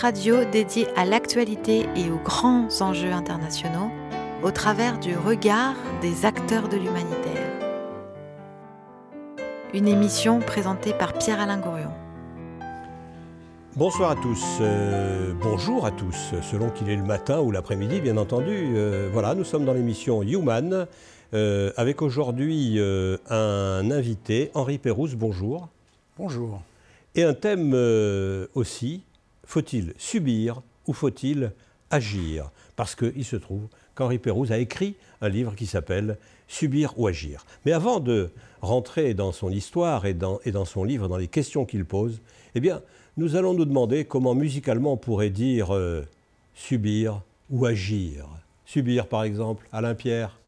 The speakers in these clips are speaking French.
Radio dédié à l'actualité et aux grands enjeux internationaux au travers du regard des acteurs de l'humanitaire. Une émission présentée par Pierre-Alain Gourion. Bonsoir à tous, euh, bonjour à tous, selon qu'il est le matin ou l'après-midi, bien entendu. Euh, voilà, nous sommes dans l'émission Human, euh, avec aujourd'hui un invité, Henri Pérouse, bonjour. Bonjour. Et un thème euh, aussi, faut-il subir ou faut-il agir? Parce qu'il se trouve qu'Henri Pérouse a écrit un livre qui s'appelle Subir ou agir. Mais avant de rentrer dans son histoire et dans, son livre, dans les questions qu'il pose, eh nous allons nous demander comment musicalement on pourrait dire euh, subir ou agir. Subir, par exemple, Alain Pierre.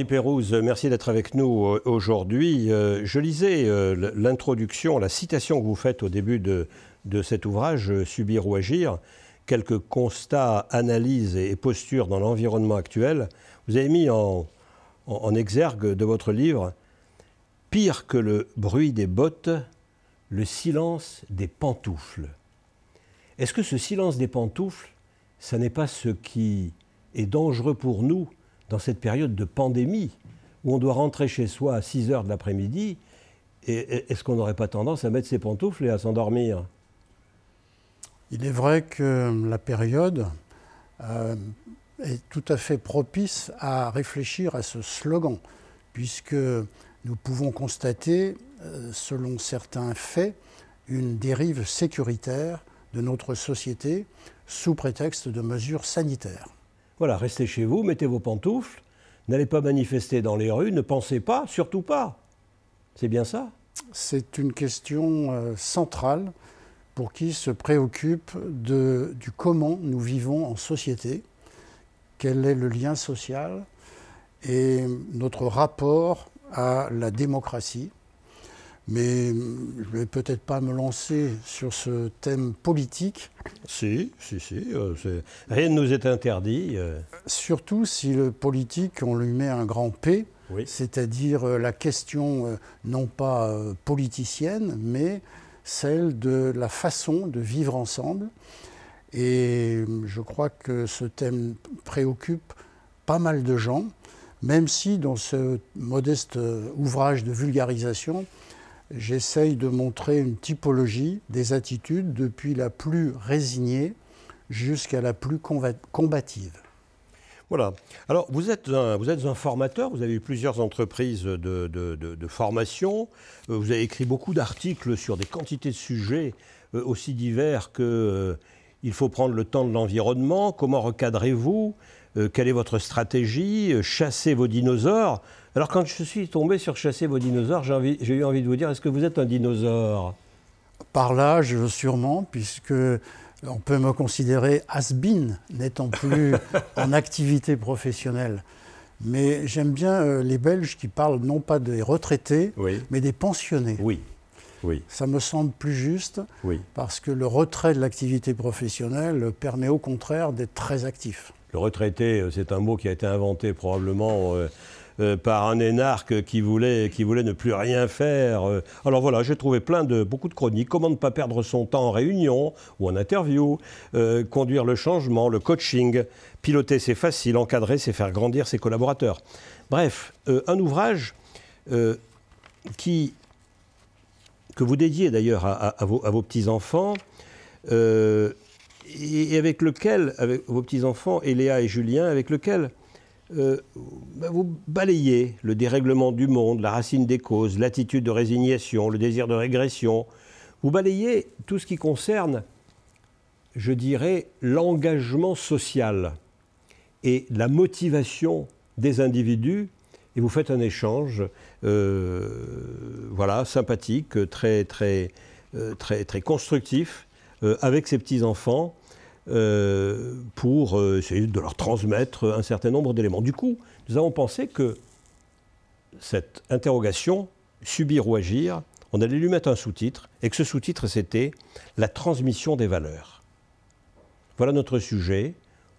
Henri Pérouse, merci d'être avec nous euh, aujourd'hui. Euh, je lisais euh, l'introduction, la citation que vous faites au début de, cet ouvrage, Subir ou agir, quelques constats, analyses et postures dans l'environnement actuel. Vous avez mis en, en exergue de votre livre Pire que le bruit des bottes, le silence des pantoufles. Est-ce que ce silence des pantoufles, ça n'est pas ce qui est dangereux pour nous dans cette période de pandémie où on doit rentrer chez soi à 6 heures de l'après-midi, est-ce qu'on n'aurait pas tendance à mettre ses pantoufles et à s'endormir? Il est vrai que la période euh, est tout à fait propice à réfléchir à ce slogan, puisque nous pouvons constater, euh, selon certains faits, une dérive sécuritaire de notre société sous prétexte de mesures sanitaires. Voilà, restez chez vous, mettez vos pantoufles, n'allez pas manifester dans les rues, ne pensez pas, surtout pas. C'est bien ça? C'est une question euh, centrale pour qui se préoccupe du comment nous vivons en société, quel est le lien social et notre rapport à la démocratie. Mais je ne vais peut-être pas me lancer sur ce thème politique. Si, si, si. Euh, rien ne nous est interdit. Euh. Surtout si le politique, on lui met un grand P, c'est-à-dire euh, la question non pas politicienne, mais celle de la façon de vivre ensemble. Et je crois que ce thème préoccupe pas mal de gens, même si dans ce modeste ouvrage de vulgarisation, j'essaye de montrer une typologie des attitudes depuis la plus résignée jusqu'à la plus combative. Voilà. Alors, vous êtes, un, vous êtes un formateur, vous avez eu plusieurs entreprises de, de, formation, euh, vous avez écrit beaucoup d'articles sur des quantités de sujets euh, aussi divers que euh, il faut prendre le temps de l'environnement, comment recadrez-vous, quelle est votre stratégie, chasser vos dinosaures? Alors quand je suis tombé sur chasser vos dinosaures, j'ai eu envie de vous dire, est-ce que vous êtes un dinosaure? Par l'âge, sûrement, puisque on peut me considérer has-been, n'étant plus en activité professionnelle. Mais j'aime bien euh, les Belges qui parlent non pas des retraités, mais des pensionnés. Oui. Oui. Ça me semble plus juste, oui. parce que le retrait de l'activité professionnelle permet au contraire d'être très actif. Le retraité, euh, c'est un mot qui a été inventé probablement euh, euh, par un énarque qui voulait, ne plus rien faire. Alors voilà, j'ai trouvé plein de, beaucoup de chroniques. Comment ne pas perdre son temps en réunion ou en interview, conduire le changement, le coaching, piloter c'est facile, encadrer c'est faire grandir ses collaborateurs. Bref, un ouvrage qui, que vous dédiez d'ailleurs à, vos, à vos petits-enfants, et avec lequel, avec vos petits-enfants, Eléa et Julien, avec lequel euh, bah, vous balayez le dérèglement du monde, la racine des causes, l'attitude de résignation, le désir de régression. Vous balayez tout ce qui concerne, je dirais, l'engagement social et la motivation des individus. Et vous faites un échange, euh, voilà, sympathique, très, très, euh, très, très constructif avec ces petits enfants pour essayer de leur transmettre un certain nombre d'éléments. Du coup, nous avons pensé que cette interrogation, subir ou agir, on allait lui mettre un sous-titre, et que ce sous-titre, c'était la transmission des valeurs. Voilà notre sujet,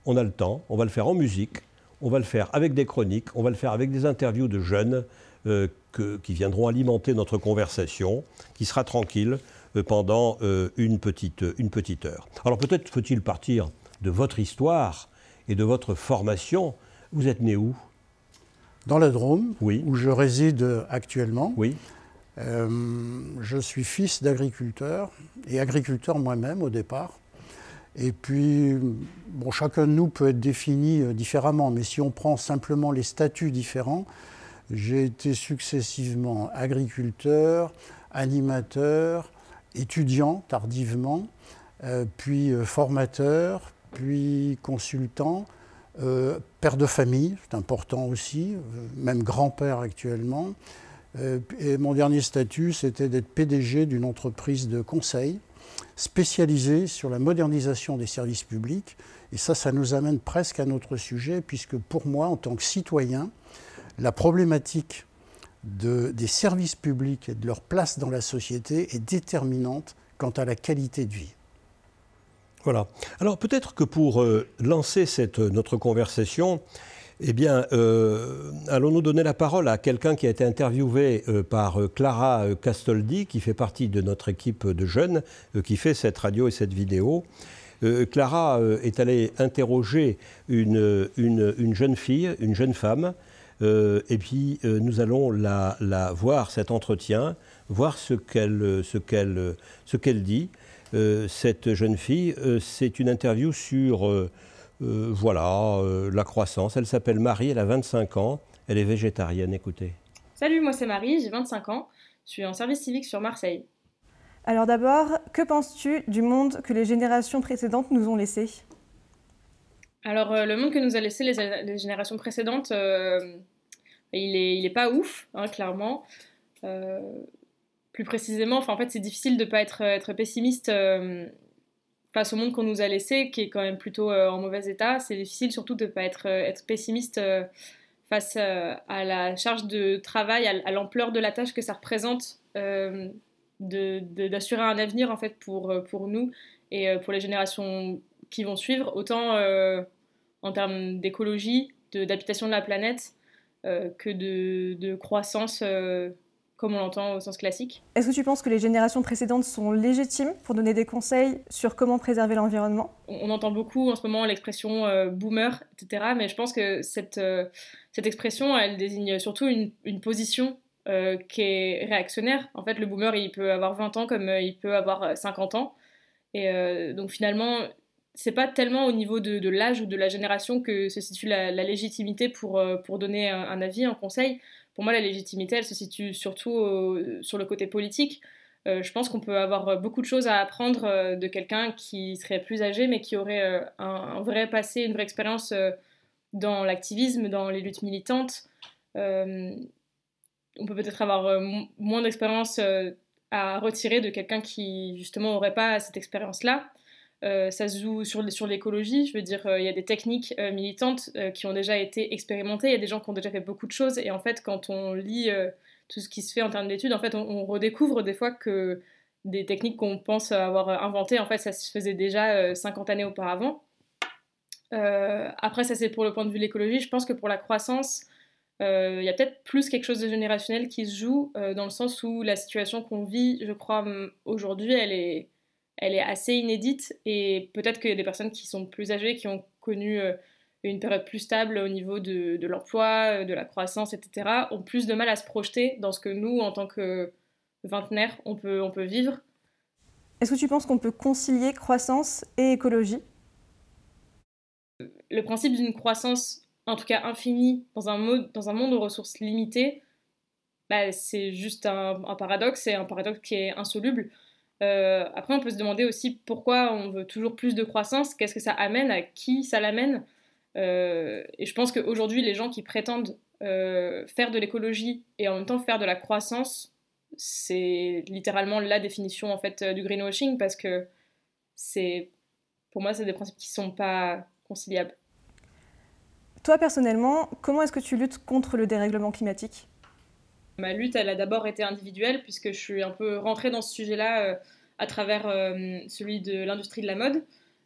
on a le temps, on va le faire en musique, on va le faire avec des chroniques, on va le faire avec des interviews de jeunes euh, qui viendront alimenter notre conversation, qui sera tranquille. euh, pendant euh, une, petite, une petite heure. Alors peut-être faut-il partir de votre histoire et de votre formation. Vous êtes né où? Dans la Drôme, oui. où je réside actuellement. Oui. je suis fils d'agriculteur et agriculteur moi-même au départ. Et puis, bon, chacun de nous peut être défini euh, différemment, mais si on prend simplement les statuts différents, j'ai été successivement agriculteur, animateur, étudiant tardivement, euh, puis euh, formateur, puis consultant, père de famille, c'est important aussi, même grand-père actuellement. et mon dernier statut, c'était d'être PDG d'une entreprise de conseil spécialisé sur la modernisation des services publics. Et ça, ça nous amène presque à notre sujet, puisque pour moi, en tant que citoyen, la problématique des services publics et de leur place dans la société est déterminante quant à la qualité de vie. Voilà. Alors peut-être que pour euh, lancer cette, notre conversation, eh bien, euh, allons-nous donner la parole à quelqu'un qui a été interviewé euh, par euh, Clara Castoldi, qui fait partie de notre équipe de jeunes, qui fait cette radio et cette vidéo. Clara est allée interroger une, une, jeune fille, une jeune femme, et puis nous allons la, la, voir, cet entretien, voir ce qu'elle qu'elle qu'elle dit. cette jeune fille, c'est une interview sur euh, voilà, euh, la croissance. Elle s'appelle Marie, elle a 25 ans, elle est végétarienne, écoutez. Salut, moi c'est Marie, j'ai 25 ans, je suis en service civique sur Marseille. Alors d'abord, que penses-tu du monde que les générations précédentes nous ont laissé? Alors euh, le monde que nous a laissé les, générations précédentes, il, est, il est pas ouf, hein, clairement. plus précisément, en fait c'est difficile de ne pas être, être pessimiste face au monde qu'on nous a laissé, qui est quand même plutôt euh, en mauvais état, c'est difficile surtout de ne pas être, euh, être pessimiste euh, face à la charge de travail, à, l'ampleur de la tâche que ça représente d'assurer un avenir en fait pour, pour nous et pour les générations qui vont suivre, autant en termes d'écologie, d'habitation de, la planète, que de, de croissance comme on l'entend au sens classique. Est-ce que tu penses que les générations précédentes sont légitimes pour donner des conseils sur comment préserver l'environnement? On, entend beaucoup en ce moment l'expression euh, boomer, etc. Mais je pense que cette, euh, cette expression, elle désigne surtout une, une position euh, qui est réactionnaire. En fait, le boomer, il peut avoir 20 ans comme il peut avoir 50 ans. Et donc finalement, c'est pas tellement au niveau de, l'âge ou de la génération que se situe la, légitimité pour, pour donner un, un avis, un conseil pour moi, la légitimité, elle se situe surtout sur le côté politique. Euh, je pense qu'on peut avoir beaucoup de choses à apprendre euh, de quelqu'un qui serait plus âgé, mais qui aurait euh, un, vrai passé, une vraie expérience dans l'activisme, dans les luttes militantes. on peut peut-être avoir moins d'expérience à retirer de quelqu'un qui, justement, n'aurait pas cette expérience-là. Euh, ça se joue sur, l'écologie. Je veux dire, euh, il y a des techniques euh, militantes qui ont déjà été expérimentées. Il y a des gens qui ont déjà fait beaucoup de choses. Et en fait, quand on lit tout ce qui se fait en termes d'études, en fait, on, redécouvre des fois que des techniques qu'on pense avoir inventées, en fait, ça se faisait déjà 50 années auparavant. après, ça c'est pour le point de vue de l'écologie. Je pense que pour la croissance, il y a peut-être plus quelque chose de générationnel qui se joue, dans le sens où la situation qu'on vit, je crois, aujourd'hui, elle est elle est assez inédite et peut-être qu'il y a des personnes qui sont plus âgées, qui ont connu euh, une période plus stable au niveau de, l'emploi, euh, de la croissance, etc., ont plus de mal à se projeter dans ce que nous, en tant que vingtenaires, on peut, on peut vivre. Est-ce que tu penses qu'on peut concilier croissance et écologie? Le principe d'une croissance, en tout cas infinie, dans un, mode, dans un monde aux ressources limitées, bah, c'est juste un, un paradoxe, c'est un paradoxe qui est insoluble. Euh, après, on peut se demander aussi pourquoi on veut toujours plus de croissance, qu'est-ce que ça amène, à qui ça l'amène. Euh, et je pense qu'aujourd'hui, les gens qui prétendent euh, faire de l'écologie et en même temps faire de la croissance, c'est littéralement la définition en fait du greenwashing parce que c'est pour moi, c'est des principes qui ne sont pas conciliables. Toi, personnellement, comment est-ce que tu luttes contre le dérèglement climatique? Ma lutte, elle a d'abord été individuelle, puisque je suis un peu rentrée dans ce sujet-là euh, à travers euh, celui de l'industrie de la mode.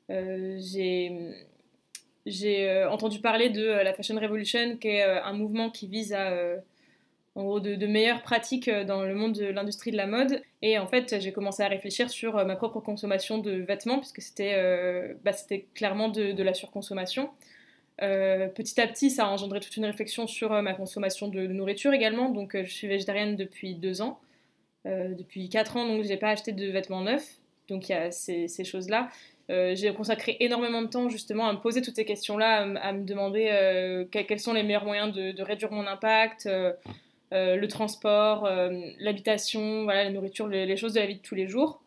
Euh, j'ai entendu parler de la Fashion Revolution, qui est un mouvement qui vise à en gros de, meilleures pratiques dans le monde de l'industrie de la mode. Et en fait, j'ai commencé à réfléchir sur ma propre consommation de vêtements, puisque c'était bah, clairement de, de, la surconsommation. Euh, petit à petit, ça a engendré toute une réflexion sur euh, ma consommation de, nourriture également. Donc, euh, je suis végétarienne depuis deux ans. depuis quatre ans, donc, j'ai pas acheté de vêtements neufs. Donc, il y a ces, choses-là. j'ai consacré énormément de temps justement à me poser toutes ces questions-là, à, me demander quels sont les meilleurs moyens de, réduire mon impact, le transport, l'habitation, voilà, la nourriture, les, choses de la vie de tous les jours.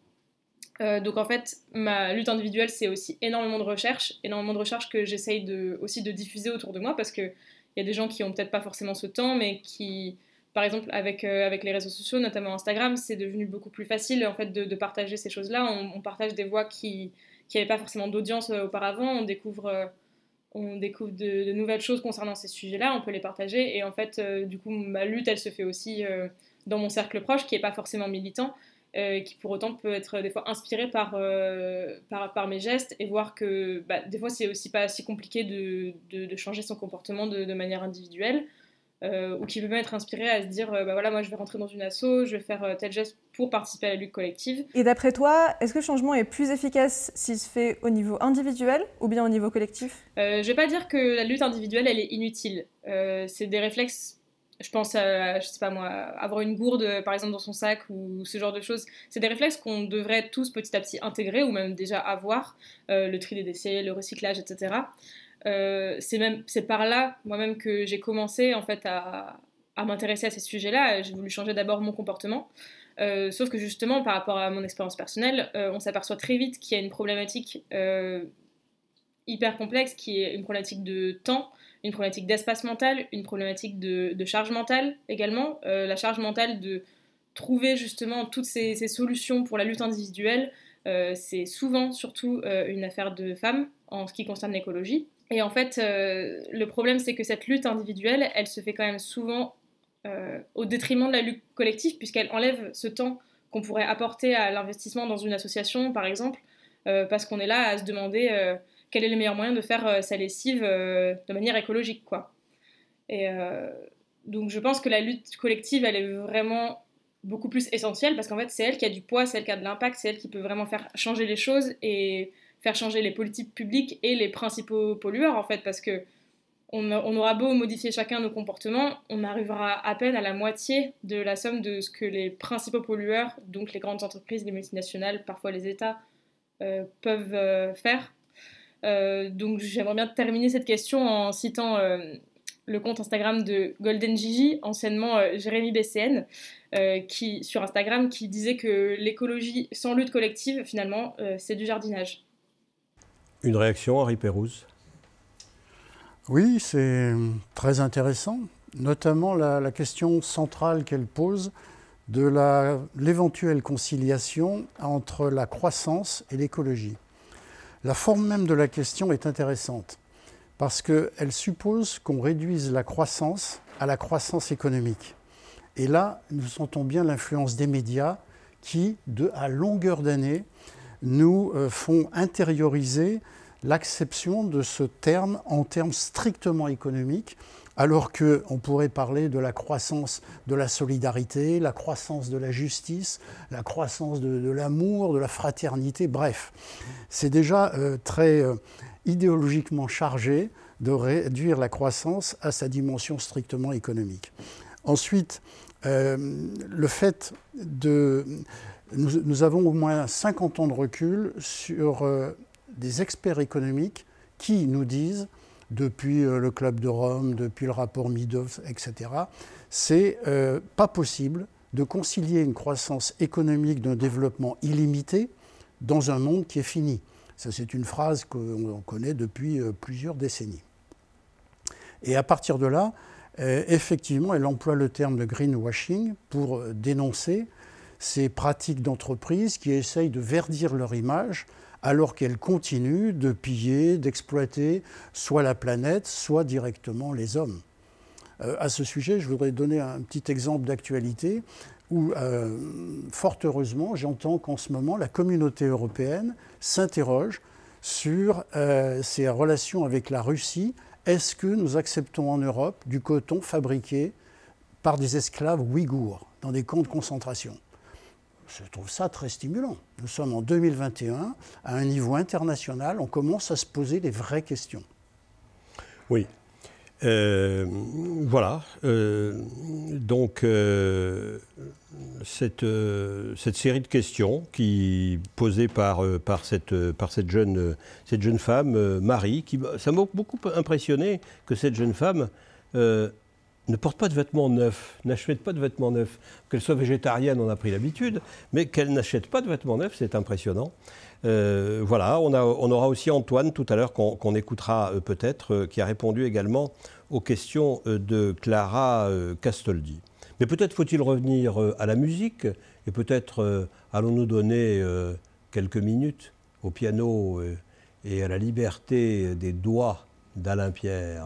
Euh, donc en fait, ma lutte individuelle, c'est aussi énormément de recherche, énormément de recherche que j'essaye de, aussi de diffuser autour de moi parce qu'il y a des gens qui ont peut-être pas forcément ce temps, mais qui, par exemple, avec, euh, avec les réseaux sociaux, notamment Instagram, c'est devenu beaucoup plus facile en fait de, partager ces choses-là. On, partage des voix qui n'avaient pas forcément d'audience euh, auparavant, on découvre, on découvre de, nouvelles choses concernant ces sujets-là, on peut les partager. Et en fait, du coup, ma lutte, elle se fait aussi dans mon cercle proche, qui n'est pas forcément militant, euh, qui pour autant peut être des fois inspiré par, euh, par, par, mes gestes et voir que bah, des fois c'est aussi pas si compliqué de, de, changer son comportement de, de manière individuelle euh, ou qui peut même être inspiré à se dire bah voilà moi je vais rentrer dans une asso, je vais faire tel geste pour participer à la lutte collective. Et d'après toi, est-ce que le changement est plus efficace s'il se fait au niveau individuel ou bien au niveau collectif? Je vais pas dire que la lutte individuelle elle est inutile. c'est des réflexes je pense à, je sais pas moi, avoir une gourde par exemple dans son sac ou ce genre de choses. C'est des réflexes qu'on devrait tous petit à petit intégrer ou même déjà avoir, euh, le tri des décès, le recyclage, etc. Euh, c'est même c'est par là moi-même que j'ai commencé en fait à, m'intéresser à ces sujets-là. J'ai voulu changer d'abord mon comportement. Euh, sauf que justement, par rapport à mon expérience personnelle, on s'aperçoit très vite qu'il y a une problématique hyper complexe qui est une problématique de temps, une problématique d'espace mental, une problématique de, charge mentale également. Euh, la charge mentale de trouver justement toutes ces, solutions pour la lutte individuelle, euh, c'est souvent surtout euh, une affaire de femmes en ce qui concerne l'écologie. Et en fait, le problème, c'est que cette lutte individuelle, elle se fait quand même souvent au détriment de la lutte collective, puisqu'elle enlève ce temps qu'on pourrait apporter à l'investissement dans une association, par exemple, parce qu'on est là à se demander quel est le meilleur moyen de faire euh, sa lessive euh, de manière écologique, quoi. Et euh, donc je pense que la lutte collective, elle est vraiment beaucoup plus essentielle parce qu'en fait, c'est elle qui a du poids, c'est elle qui a de l'impact, c'est elle qui peut vraiment faire changer les choses et faire changer les politiques publiques et les principaux pollueurs, en fait, parce que on, aura beau modifier chacun nos comportements, on arrivera à peine à la moitié de la somme de ce que les principaux pollueurs, donc les grandes entreprises, les multinationales, parfois les États, peuvent faire. Euh, donc j'aimerais bien terminer cette question en citant euh, le compte Instagram de Golden Gigi, anciennement euh, Jérémy BCN, qui, sur Instagram, qui disait que l'écologie sans lutte collective, finalement, c'est du jardinage. Une réaction, Henri Pérouse? Oui, c'est très intéressant, notamment la, la question centrale qu'elle pose de l'éventuelle conciliation entre la croissance et l'écologie. La forme même de la question est intéressante parce qu'elle suppose qu'on réduise la croissance à la croissance économique. Et là, nous sentons bien l'influence des médias qui, de, à longueur d'année, nous euh, font intérioriser l'acception de ce terme en termes strictement économiques, alors qu'on pourrait parler de la croissance de la solidarité, la croissance de la justice, la croissance de, l'amour, de la fraternité, bref. C'est déjà euh, très euh, idéologiquement chargé de réduire la croissance à sa dimension strictement économique. Ensuite, euh, le fait de... Nous, nous, avons au moins 50 ans de recul sur des experts économiques qui nous disent depuis euh, le Club de Rome, depuis le rapport Meadows, etc., c'est euh, pas possible de concilier une croissance économique d'un développement illimité dans un monde qui est fini. Ça, c'est une phrase qu'on connaît depuis euh, plusieurs décennies. Et à partir de là, effectivement, elle emploie le terme de greenwashing pour dénoncer ces pratiques d'entreprise qui essayent de verdir leur image alors qu'elle continue de piller, d'exploiter soit la planète, soit directement les hommes. Euh, à ce sujet, je voudrais donner un petit exemple d'actualité où, euh, fort heureusement, j'entends qu'en ce moment, la communauté européenne s'interroge sur euh, ses relations avec la Russie. Est-ce que nous acceptons en Europe du coton fabriqué par des esclaves ouïghours dans des camps de concentration? Je trouve ça très stimulant. Nous sommes en 2021, à un niveau international, on commence à se poser des vraies questions. Oui. Euh, voilà. Euh, donc, euh, cette, série de questions qui posées par, cette jeune femme, Marie, qui, ça m'a beaucoup impressionné que cette jeune femme ne porte pas de vêtements neufs, n'achète pas de vêtements neufs. Qu'elle soit végétarienne, on a pris l'habitude, mais qu'elle n'achète pas de vêtements neufs, c'est impressionnant. Euh, voilà, on, aura aussi Antoine tout à l'heure qu'on écoutera euh, peut-être, euh, qui a répondu également aux questions de Clara Castoldi. Mais peut-être faut-il revenir à la musique et peut-être allons-nous donner quelques minutes au piano et à la liberté des doigts d'Alain Pierre.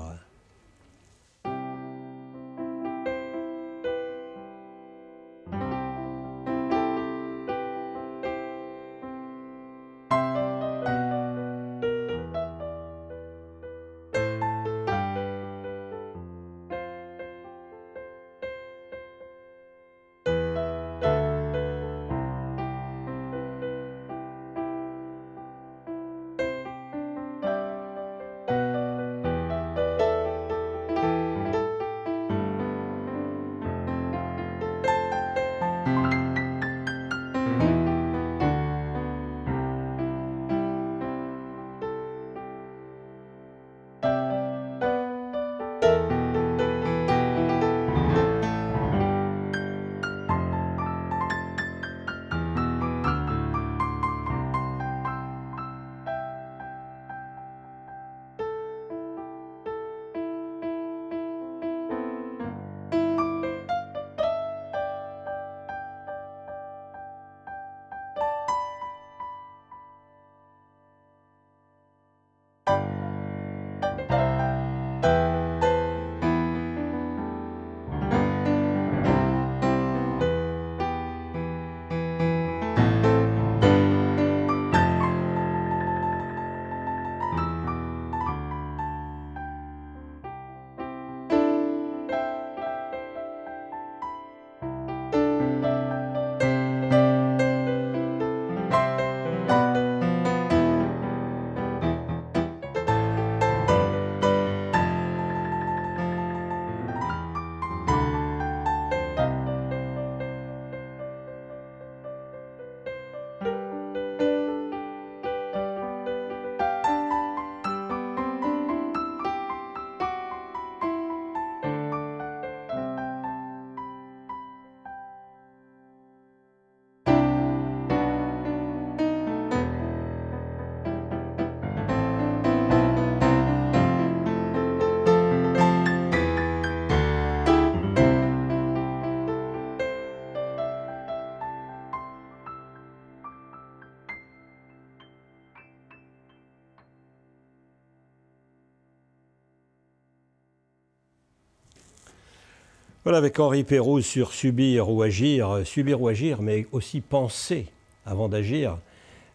Voilà, avec Henri Perrault sur subir ou agir, euh, subir ou agir, mais aussi penser avant d'agir.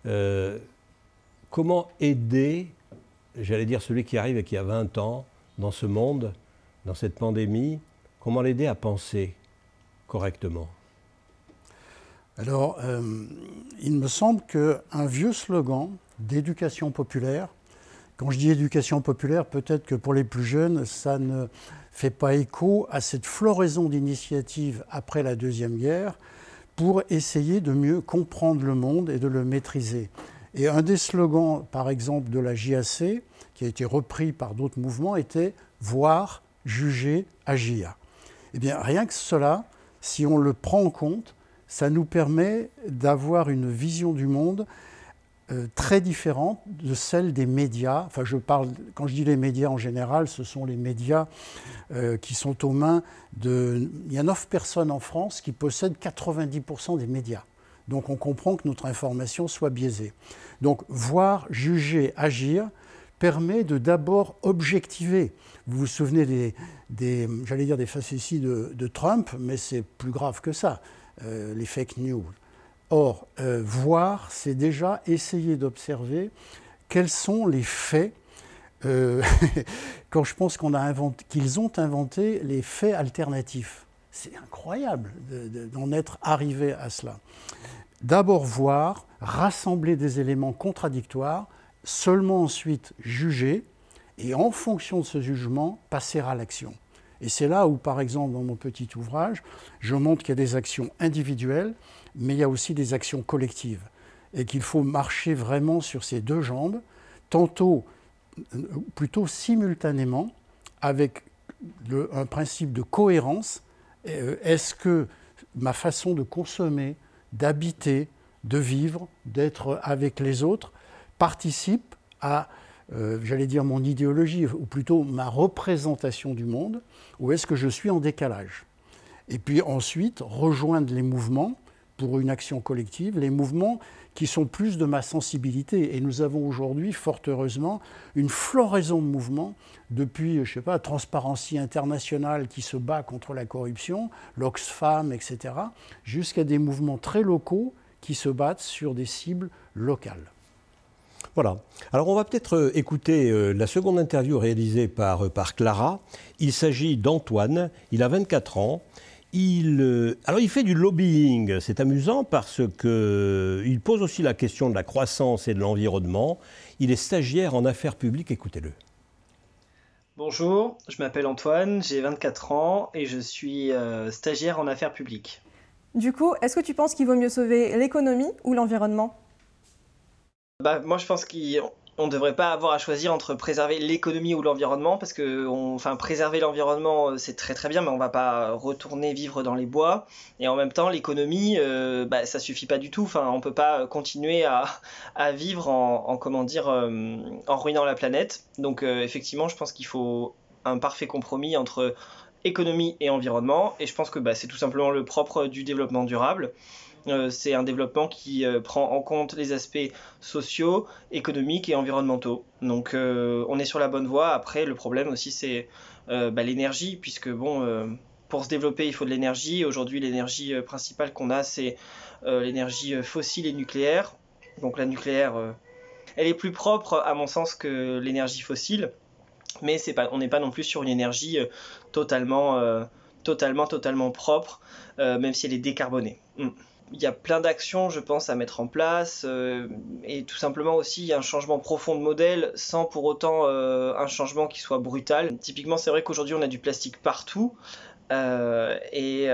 Euh, comment aider, j'allais dire, celui qui arrive et qui a 20 ans dans ce monde, dans cette pandémie, comment l'aider à penser correctement? Alors, euh, il me semble qu'un vieux slogan d'éducation populaire, quand je dis éducation populaire, peut-être que pour les plus jeunes, ça ne fait pas écho à cette floraison d'initiatives après la Deuxième Guerre pour essayer de mieux comprendre le monde et de le maîtriser. Et un des slogans, par exemple, de la JAC, qui a été repris par d'autres mouvements, était voir, juger, agir. Eh bien, rien que cela, si on le prend en compte, ça nous permet d'avoir une vision du monde euh, très différente de celle des médias. Enfin, je parle, quand je dis les médias en général, ce sont les médias euh, qui sont aux mains de. Il y a 9 personnes en France qui possèdent 90% des médias. Donc on comprend que notre information soit biaisée. Donc voir, juger, agir permet de d'abord objectiver. Vous vous souvenez des, j'allais dire des facéties de, de Trump, mais c'est plus grave que ça, euh, les fake news. Or, euh, voir, c'est déjà essayer d'observer quels sont les faits. Euh, quand je pense qu'on a inventé, qu'ils ont inventé les faits alternatifs, c'est incroyable d'en être arrivé à cela. D'abord voir, rassembler des éléments contradictoires, seulement ensuite juger, et en fonction de ce jugement, passer à l'action. Et c'est là où, par exemple, dans mon petit ouvrage, je montre qu'il y a des actions individuelles, mais il y a aussi des actions collectives, et qu'il faut marcher vraiment sur ces deux jambes, tantôt, plutôt simultanément, avec un principe de cohérence. Euh, est-ce que ma façon de consommer, d'habiter, de vivre, d'être avec les autres, participe à, euh, j'allais dire, mon idéologie, ou plutôt ma représentation du monde, ou est-ce que je suis en décalage? Et puis ensuite, rejoindre les mouvements pour une action collective, les mouvements qui sont plus de ma sensibilité. Et nous avons aujourd'hui, fort heureusement, une floraison de mouvements, depuis, je sais pas, Transparency International qui se bat contre la corruption, l'Oxfam, etc., jusqu'à des mouvements très locaux qui se battent sur des cibles locales. Voilà. Alors on va peut-être euh, écouter euh, la seconde interview réalisée euh, par Clara. Il s'agit d'Antoine, il a 24 ans. Il, alors il fait du lobbying, c'est amusant parce qu'il pose aussi la question de la croissance et de l'environnement. Il est stagiaire en affaires publiques, écoutez-le. Bonjour, je m'appelle Antoine, j'ai 24 ans et je suis stagiaire en affaires publiques. Du coup, est-ce que tu penses qu'il vaut mieux sauver l'économie ou l'environnement? Bah, moi, je pense qu'on ne devrait pas avoir à choisir entre préserver l'économie ou l'environnement, parce que enfin, préserver l'environnement, euh, c'est très très bien, mais on va pas retourner vivre dans les bois. Et en même temps, l'économie, euh, bah, ça suffit pas du tout. Enfin, on peut pas continuer à, vivre en, comment dire, euh, en ruinant la planète. Donc, euh, effectivement, je pense qu'il faut un parfait compromis entre économie et environnement. Et je pense que bah, c'est tout simplement le propre du développement durable. Euh, c'est un développement qui euh, prend en compte les aspects sociaux, économiques et environnementaux. Donc euh, on est sur la bonne voie. Après, le problème aussi, c'est bah, l'énergie, puisque bon, pour se développer, il faut de l'énergie. Aujourd'hui, l'énergie principale qu'on a, c'est l'énergie fossile et nucléaire. Donc la nucléaire, elle est plus propre à mon sens que l'énergie fossile, mais pas, on n'est pas non plus sur une énergie totalement, totalement, totalement propre, même si elle est décarbonée. Hmm il y a plein d'actions, je pense, à mettre en place, euh, et tout simplement aussi un changement profond de modèle, sans pour autant euh, un changement qui soit brutal. Typiquement, c'est vrai qu'aujourd'hui, on a du plastique partout, euh, et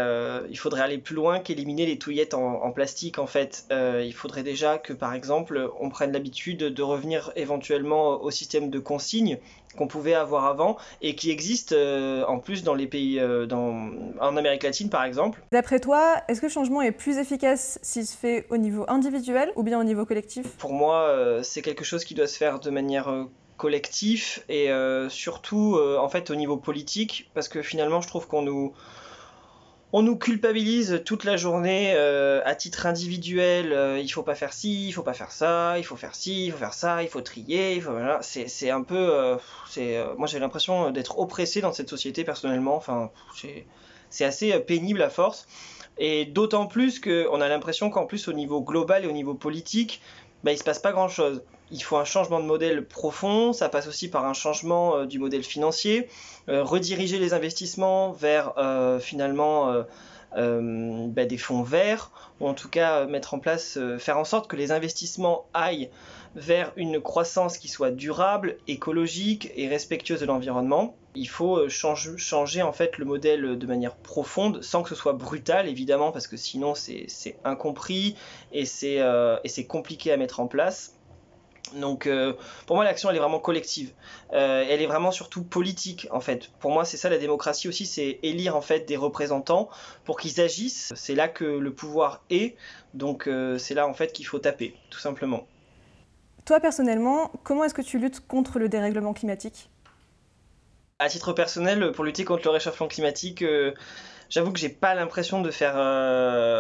il faudrait aller plus loin qu'éliminer les touillettes en, plastique, en fait. il faudrait déjà que, par exemple, on prenne l'habitude de revenir éventuellement au système de consigne qu'on pouvait avoir avant et qui existe euh, en plus dans les pays, euh, dans, en Amérique latine par exemple. D'après toi, est-ce que le changement est plus efficace s'il se fait au niveau individuel ou bien au niveau collectif? Pour moi, euh, c'est quelque chose qui doit se faire de manière collective et surtout en fait au niveau politique parce que finalement je trouve qu'on nous on nous culpabilise toute la journée euh, à titre individuel. Euh, il faut pas faire ci, il faut pas faire ça, il faut faire ci, il faut faire ça, il faut trier. voilà. C'est un peu. Euh, c'est moi j'ai l'impression d'être oppressé dans cette société personnellement. Enfin, c'est assez pénible à force. Et d'autant plus qu'on a l'impression qu'en plus au niveau global et au niveau politique, bah, il se passe pas grand chose il faut un changement de modèle profond, ça passe aussi par un changement euh, du modèle financier, euh, rediriger les investissements vers euh, finalement bah, des fonds verts, ou en tout cas mettre en place, faire en sorte que les investissements aillent vers une croissance qui soit durable, écologique et respectueuse de l'environnement. Il faut changer, changer en fait le modèle de manière profonde, sans que ce soit brutal évidemment, parce que sinon c'est incompris et c'est compliqué à mettre en place. Donc euh, pour moi l'action elle est vraiment collective. Euh, elle est vraiment surtout politique en fait. Pour moi c'est ça la démocratie aussi, c'est élire en fait des représentants pour qu'ils agissent. C'est là que le pouvoir est. Donc euh, c'est là en fait qu'il faut taper tout simplement. Toi personnellement, comment est-ce que tu luttes contre le dérèglement climatique? À titre personnel, pour lutter contre le réchauffement climatique, j'avoue que j'ai pas l'impression de faire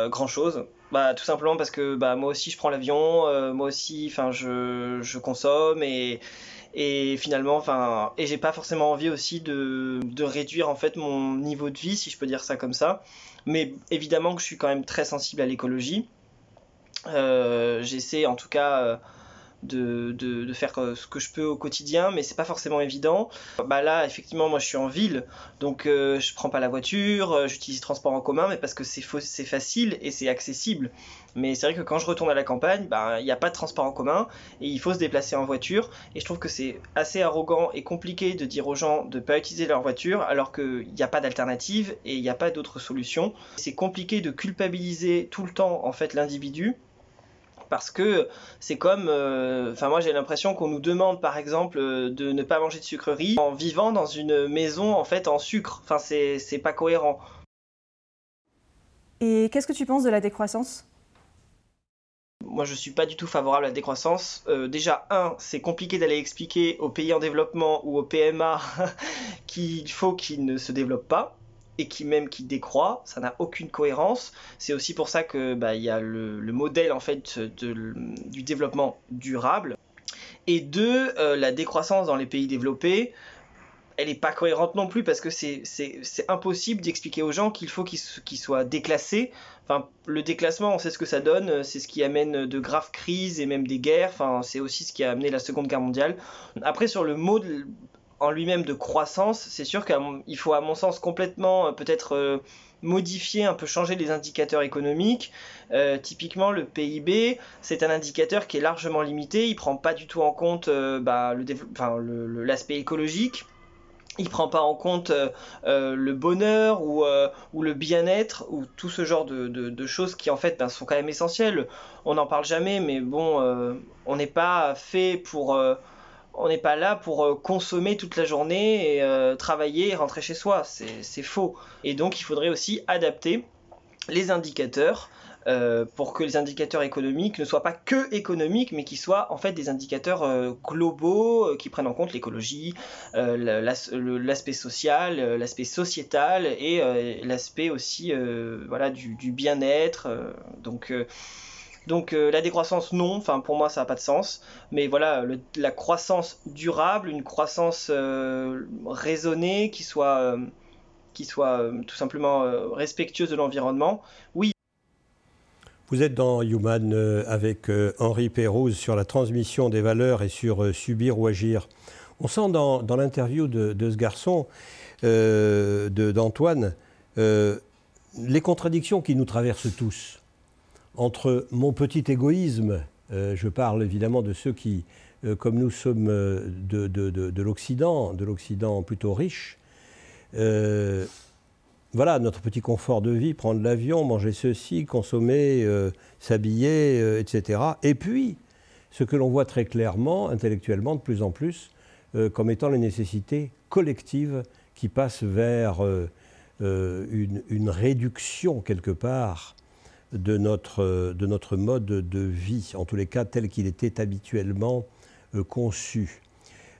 grand chose Bah, tout simplement parce que bah, moi aussi je prends l'avion, euh, moi aussi je, je, consomme et, et finalement enfin et j'ai pas forcément envie aussi de, de, réduire en fait mon niveau de vie si je peux dire ça comme ça. Mais évidemment que je suis quand même très sensible à l'écologie. Euh, j'essaie en tout cas de, de, faire ce que je peux au quotidien, mais c'est pas forcément évident. Bah là, effectivement, moi je suis en ville, donc euh, je prends pas la voiture, euh, j'utilise transport en commun, mais parce que c'est c'est facile et c'est accessible. Mais c'est vrai que quand je retourne à la campagne, bah, il n'y a pas de transport en commun et il faut se déplacer en voiture. Et je trouve que c'est assez arrogant et compliqué de dire aux gens de pas utiliser leur voiture alors qu'il n'y a pas d'alternative et il n'y a pas d'autre solution. C'est compliqué de culpabiliser tout le temps en fait l'individu parce que c'est comme, euh, enfin moi j'ai l'impression qu'on nous demande par exemple euh, de ne pas manger de sucreries en vivant dans une maison en fait en sucre. Enfin c'est pas cohérent. Et qu'est-ce que tu penses de la décroissance? Moi, je suis pas du tout favorable à la décroissance. Euh, déjà, un, c'est compliqué d'aller expliquer aux pays en développement ou aux PMA qu'il faut qu'ils ne se développent pas et qui même qui décroît, ça n'a aucune cohérence. C'est aussi pour ça que bah, il y a le, modèle en fait du développement durable. Et deux, euh, la décroissance dans les pays développés, elle n'est pas cohérente non plus parce que c'est impossible d'expliquer aux gens qu'il faut qu'ils soient déclassés. Enfin, le déclassement, on sait ce que ça donne, c'est ce qui amène de graves crises et même des guerres. Enfin, c'est aussi ce qui a amené la Seconde Guerre mondiale. Après, sur le mot en lui-même de croissance, c'est sûr qu'il faut à mon sens complètement euh, peut-être euh, modifier, un peu changer les indicateurs économiques. Euh, typiquement, le PIB, c'est un indicateur qui est largement limité. Il prend pas du tout en compte bah, l'aspect écologique. Il prend pas en compte le bonheur ou, le bien-être ou tout ce genre de, choses qui en fait ben, sont quand même essentielles. On n'en parle jamais, mais bon, on n'est pas fait pour on n'est pas là pour euh, consommer toute la journée et euh, travailler et rentrer chez soi. C'est faux. Et donc il faudrait aussi adapter les indicateurs euh, pour que les indicateurs économiques ne soient pas que économiques, mais qui soient en fait des indicateurs globaux qui prennent en compte l'écologie, l'aspect social, l'aspect sociétal et l'aspect aussi voilà du, du bien-être. donc donc euh, la décroissance, non, enfin pour moi ça n'a pas de sens. Mais voilà, la croissance durable, une croissance euh, raisonnée qui soit, euh, qui soit tout simplement respectueuse de l'environnement, oui. Vous êtes dans Human avec Henri Pérouse sur la transmission des valeurs et sur subir ou agir. On sent dans, l'interview de, de, ce garçon, d'Antoine, les contradictions qui nous traversent tous entre mon petit égoïsme, euh, je parle évidemment de ceux qui, euh, comme nous sommes euh, de, de, l'Occident, de l'Occident plutôt riche, voilà, notre petit confort de vie, prendre l'avion, manger ceci, consommer, s'habiller, etc. Et puis, ce que l'on voit très clairement, intellectuellement, de plus en plus, comme étant les nécessités collectives qui passent vers une, une, réduction, quelque part, de notre, de notre mode de vie, en tous les cas tel qu'il était habituellement euh, conçu.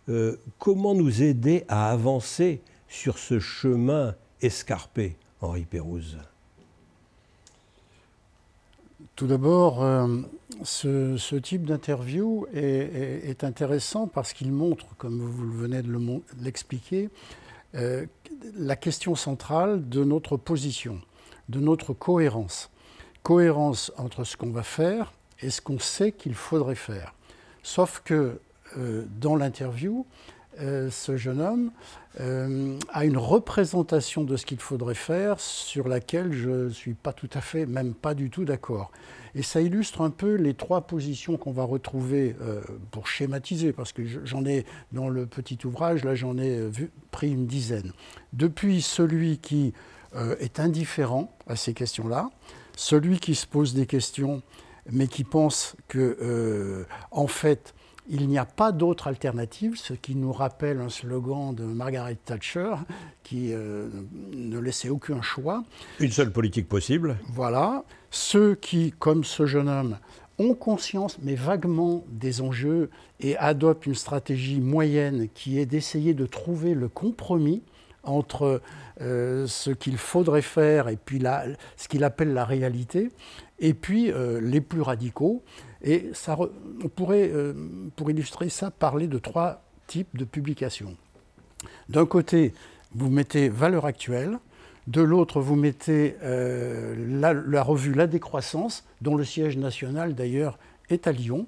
Euh, comment nous aider à avancer sur ce chemin escarpé, Henri Pérouse? Tout d'abord, euh, ce, type d'interview est, intéressant parce qu'il montre, comme vous venez de l'expliquer, la question centrale de notre position, de notre cohérence cohérence entre ce qu'on va faire et ce qu'on sait qu'il faudrait faire. Sauf que euh, dans l'interview, euh, ce jeune homme euh, a une représentation de ce qu'il faudrait faire sur laquelle je ne suis pas tout à fait, même pas du tout d'accord. Et ça illustre un peu les trois positions qu'on va retrouver pour schématiser, parce que j'en ai dans le petit ouvrage, là j'en ai vu, pris une dizaine. Depuis celui qui est indifférent à ces questions-là, celui qui se pose des questions, mais qui pense que, euh, en fait, il n'y a pas d'autre alternative, ce qui nous rappelle un slogan de Margaret Thatcher qui euh, ne laissait aucun choix. Une seule politique possible. Voilà. Ceux qui, comme ce jeune homme, ont conscience, mais vaguement, des enjeux et adoptent une stratégie moyenne qui est d'essayer de trouver le compromis entre euh, ce qu'il faudrait faire et puis ce qu'il appelle la réalité. et puis les plus radicaux. Et ça, on pourrait, pour illustrer ça, parler de trois types de publications. D'un côté, vous mettez valeur actuelle, de l'autre, vous mettez la, la, revue La Décroissance, dont le siège national d'ailleurs est à Lyon.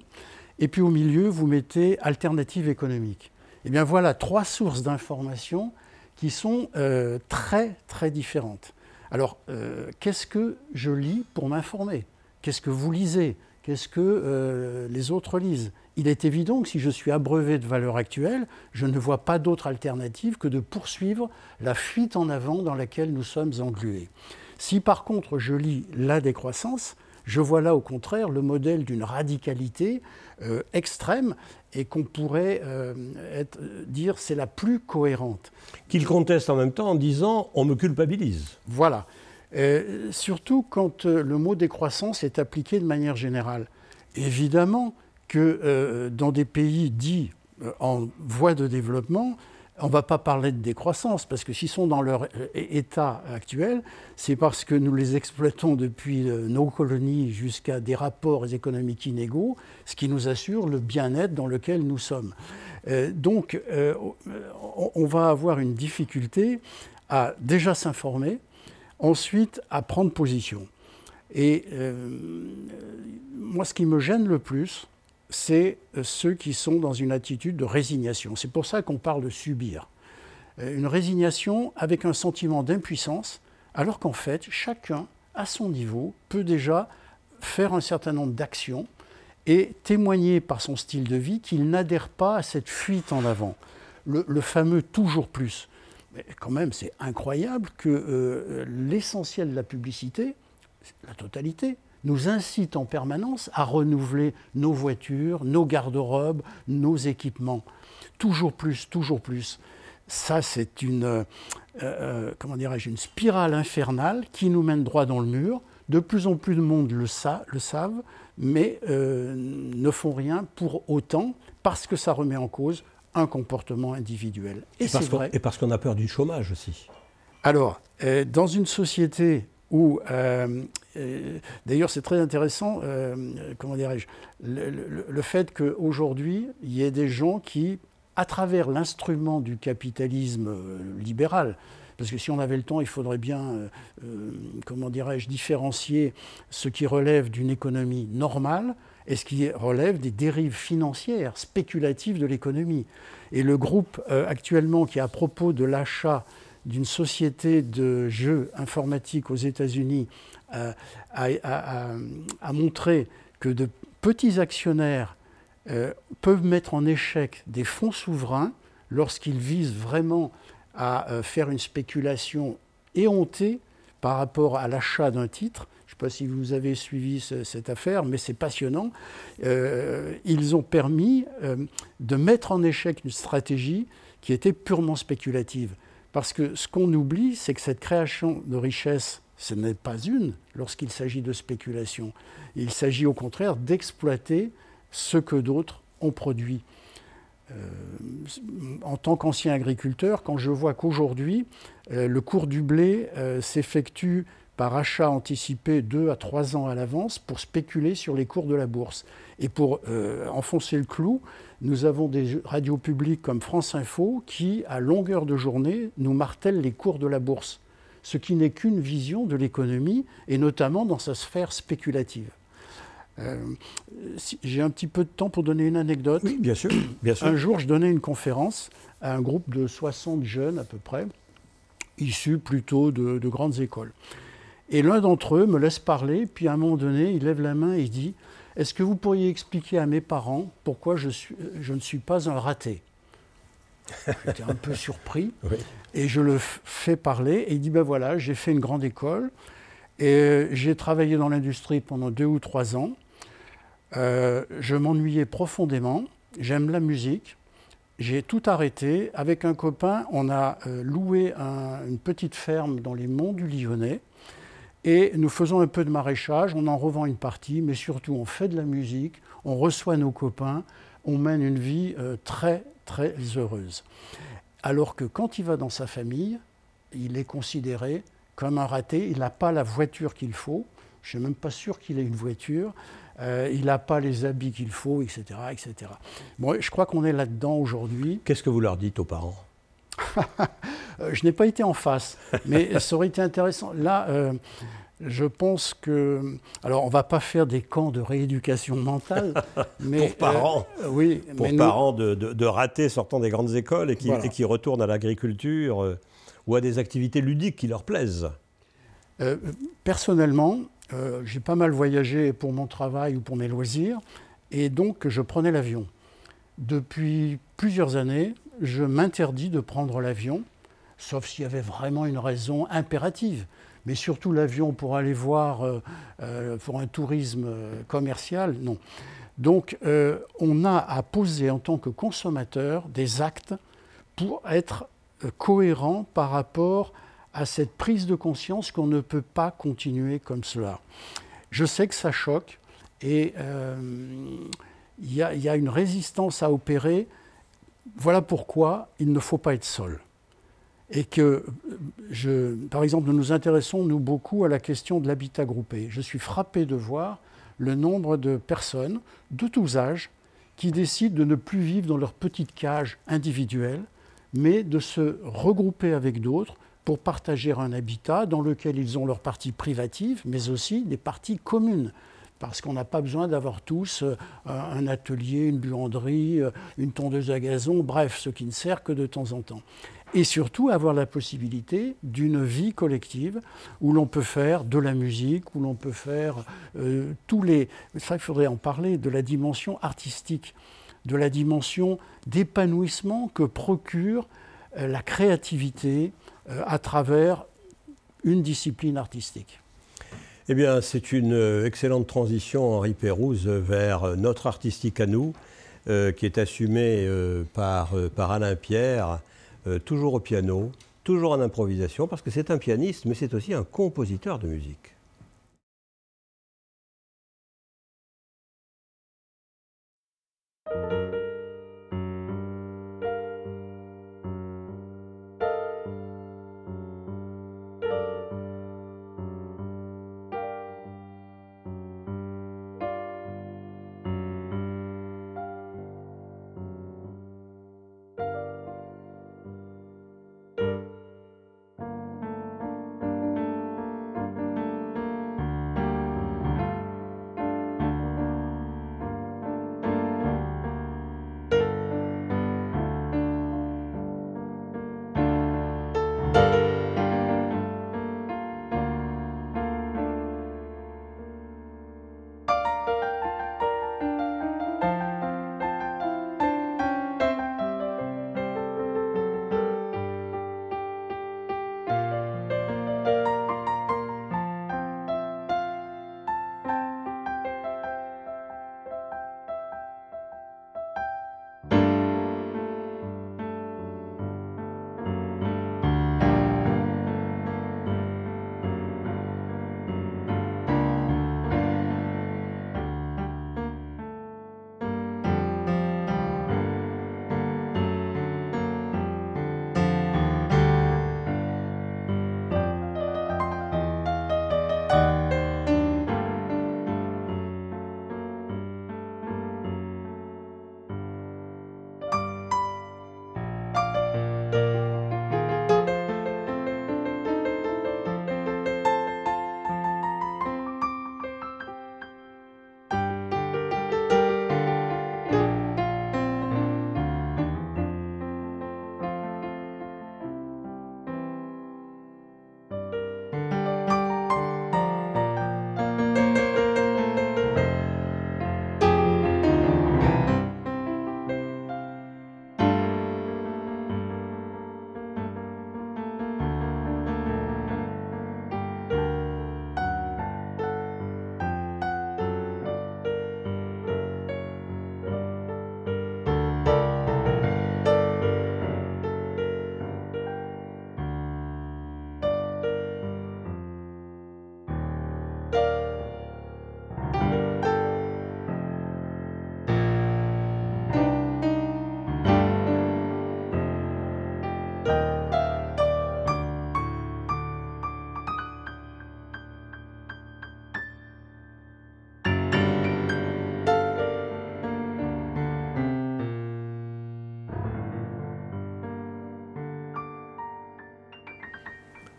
Et puis au milieu, vous mettez Alternative économique. Eh bien voilà trois sources d'informations qui sont euh, très très différentes. Alors, euh, qu'est-ce que je lis pour m'informer? Qu'est-ce que vous lisez? Qu'est-ce que euh, les autres lisent? Il est évident que si je suis abreuvé de valeurs actuelles, je ne vois pas d'autre alternative que de poursuivre la fuite en avant dans laquelle nous sommes englués. Si par contre je lis la décroissance, je vois là au contraire le modèle d'une radicalité euh, extrême et qu'on pourrait euh, être, dire c'est la plus cohérente. Qu'il conteste en même temps en disant on me culpabilise. Voilà. Euh, surtout quand le mot décroissance est appliqué de manière générale. Évidemment que dans des pays dits en voie de développement, on ne va pas parler de décroissance, parce que s'ils sont dans leur état actuel, c'est parce que nous les exploitons depuis euh, nos colonies jusqu'à des rapports économiques inégaux, ce qui nous assure le bien-être dans lequel nous sommes. Euh, donc, euh, on va avoir une difficulté à déjà s'informer, ensuite à prendre position. Et moi, ce qui me gêne le plus, c'est euh, ceux qui sont dans une attitude de résignation. C'est pour ça qu'on parle de subir. Euh, une résignation avec un sentiment d'impuissance, alors qu'en fait, chacun, à son niveau, peut déjà faire un certain nombre d'actions et témoigner par son style de vie qu'il n'adhère pas à cette fuite en avant. Le, fameux toujours plus. Mais quand même, c'est incroyable que euh, l'essentiel de la publicité, la totalité, nous incite en permanence à renouveler nos voitures, nos garde-robes, nos équipements. Toujours plus, toujours plus. Ça, c'est une, euh, euh, comment dirais-je, une spirale infernale qui nous mène droit dans le mur. De plus en plus de monde le, le savent, mais euh, ne font rien pour autant parce que ça remet en cause un comportement individuel. Et parce qu'on a peur du chômage aussi. Alors, dans une société où, euh, euh, d'ailleurs c'est très intéressant, euh, comment dirais-je, le, fait qu'aujourd'hui, il y ait des gens qui, à travers l'instrument du capitalisme libéral, parce que si on avait le temps, il faudrait bien, comment dirais-je, différencier ce qui relève d'une économie normale et ce qui relève des dérives financières, spéculatives de l'économie. Et le groupe actuellement qui, à propos de l'achat d'une société de jeux informatiques aux États-Unis euh, a, montré que de petits actionnaires euh, peuvent mettre en échec des fonds souverains lorsqu'ils visent vraiment à euh, faire une spéculation éhontée par rapport à l'achat d'un titre. Je ne sais pas si vous avez suivi cette affaire, mais c'est passionnant. ils ont permis de mettre en échec une stratégie qui était purement spéculative. Parce que ce qu'on oublie, c'est que cette création de richesse, ce n'est pas une lorsqu'il s'agit de spéculation. Il s'agit au contraire d'exploiter ce que d'autres ont produit. Euh, en tant qu'ancien agriculteur, quand je vois qu'aujourd'hui, euh, le cours du blé euh, s'effectue par achat anticipé deux à trois ans à l'avance pour spéculer sur les cours de la bourse. Et pour enfoncer le clou, nous avons des radios publiques comme France Info qui, à longueur de journée, nous martèlent les cours de la bourse, ce qui n'est qu'une vision de l'économie, et notamment dans sa sphère spéculative. Euh, j'ai un petit peu de temps pour donner une anecdote. Oui, bien sûr, bien sûr. Un jour, je donnais une conférence à un groupe de 60 jeunes à peu près, issus plutôt de, de grandes écoles. Et l'un d'entre eux me laisse parler, puis à un moment donné, il lève la main et dit est-ce que vous pourriez expliquer à mes parents pourquoi je, suis, je ne suis pas un raté? J'étais un peu surpris. Et je le fais parler et il dit ben voilà, j'ai fait une grande école et j'ai travaillé dans l'industrie pendant deux ou trois ans. Euh, je m'ennuyais profondément. J'aime la musique. J'ai tout arrêté. Avec un copain, on a euh, loué une petite ferme dans les monts du Lyonnais. Et nous faisons un peu de maraîchage, on en revend une partie, mais surtout on fait de la musique, on reçoit nos copains, on mène une vie euh, très très heureuse. Alors que quand il va dans sa famille, il est considéré comme un raté, il n'a pas la voiture qu'il faut. Je ne suis même pas sûr qu'il ait une voiture. Euh, il n'a pas les habits qu'il faut, etc. etc. Bon, je crois qu'on est là-dedans aujourd'hui. Qu'est-ce que vous leur dites aux parents? Je n'ai pas été en face, mais ça aurait été intéressant. Là, euh, je pense que. Alors, on ne va pas faire des camps de rééducation mentale. mais, pour parents. oui, pour parents de, de, ratés sortant des grandes écoles et qui, et qui retournent à l'agriculture ou à des activités ludiques qui leur plaisent. personnellement, euh, j'ai pas mal voyagé pour mon travail ou pour mes loisirs, et donc je prenais l'avion. Depuis plusieurs années, je m'interdis de prendre l'avion, sauf s'il y avait vraiment une raison impérative. Mais surtout l'avion pour aller voir, euh, euh, pour un tourisme commercial, non. Donc on a à poser en tant que consommateur des actes pour être cohérent par rapport à cette prise de conscience qu'on ne peut pas continuer comme cela. Je sais que ça choque et euh, il y, a une résistance à opérer. Voilà pourquoi il ne faut pas être seul. Et que, par exemple, nous nous intéressons, nous, beaucoup à la question de l'habitat groupé. Je suis frappé de voir le nombre de personnes de tous âges qui décident de ne plus vivre dans leur petite cage individuelle, mais de se regrouper avec d'autres pour partager un habitat dans lequel ils ont leurs parties privatives, mais aussi des parties communes. Parce qu'on n'a pas besoin d'avoir tous euh, un atelier, une buanderie, euh, une tondeuse à gazon, bref, ce qui ne sert que de temps en temps. Et surtout avoir la possibilité d'une vie collective où l'on peut faire de la musique, où l'on peut faire euh, tous les... Ça, il faudrait en parler, de la dimension artistique, de la dimension d'épanouissement que procure la créativité, euh, à travers une discipline artistique. Eh bien, c'est une euh, excellente transition, Henri Pérouse, vers notre artistique à nous, euh, qui est assumé par, par Alain Pierre, toujours au piano, toujours en improvisation, parce que c'est un pianiste, mais c'est aussi un compositeur de musique.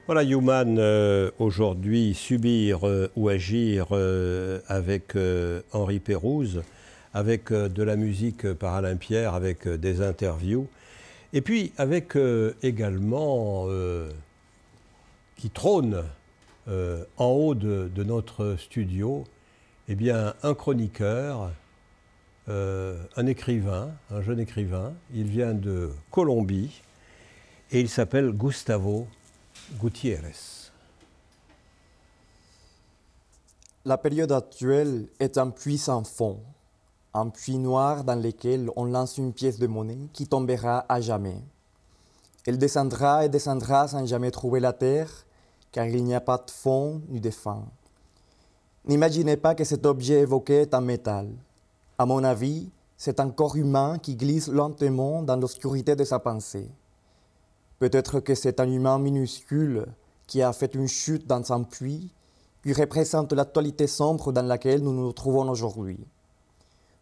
Voilà, Human, euh, aujourd'hui, subir euh, ou agir euh, avec Henri Pérouse, avec de la musique par Alain Pierre, avec des interviews, et puis avec également, qui trône en haut de, de, notre studio, eh bien, un chroniqueur, un écrivain, un jeune écrivain. Il vient de Colombie et il s'appelle Gustavo Gutiérrez. La période actuelle est un puits sans fond, un puits noir dans lequel on lance une pièce de monnaie qui tombera à jamais. Elle descendra et descendra sans jamais trouver la terre, car il n'y a pas de fond ni de fin. N'imaginez pas que cet objet évoqué est un métal. À mon avis, c'est un corps humain qui glisse lentement dans l'obscurité de sa pensée. Peut-être que c'est un humain minuscule qui a fait une chute dans un puits qui représente l'actualité sombre dans laquelle nous nous trouvons aujourd'hui.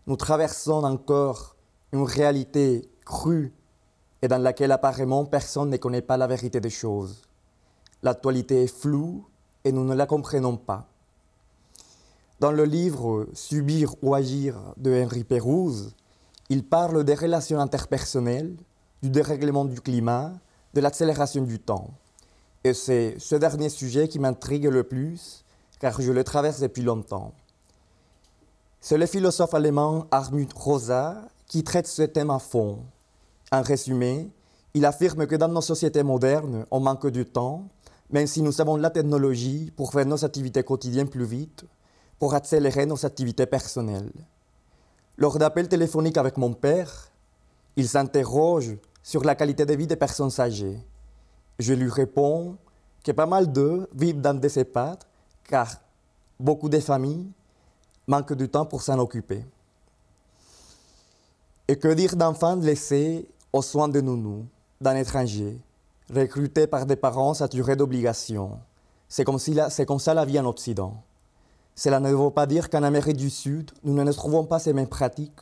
Nous traversons encore une réalité crue et dans laquelle apparemment personne ne connaît pas la vérité des choses. L'actualité est floue et nous ne la comprenons pas. Dans le livre Subir ou agir de Henri Pérouse, il parle des relations interpersonnelles, du dérèglement du climat, de l'accélération du temps. Et c'est ce dernier sujet qui m'intrigue le plus, car je le traverse depuis longtemps. C'est le philosophe allemand Armut Rosa qui traite ce thème à fond. En résumé, il affirme que dans nos sociétés modernes, on manque du temps, même si nous avons la technologie pour faire nos activités quotidiennes plus vite, pour accélérer nos activités personnelles. Lors d'appels téléphoniques avec mon père, il s'interroge sur la qualité de vie des personnes âgées. Je lui réponds que pas mal d'eux vivent dans des EHPAD car beaucoup de familles manquent du temps pour s'en occuper. Et que dire d'enfants laissés aux soins de nounous, d'un étranger, recrutés par des parents saturés d'obligations C'est comme, si comme ça la vie en Occident. Cela ne veut pas dire qu'en Amérique du Sud, nous ne trouvons pas ces mêmes pratiques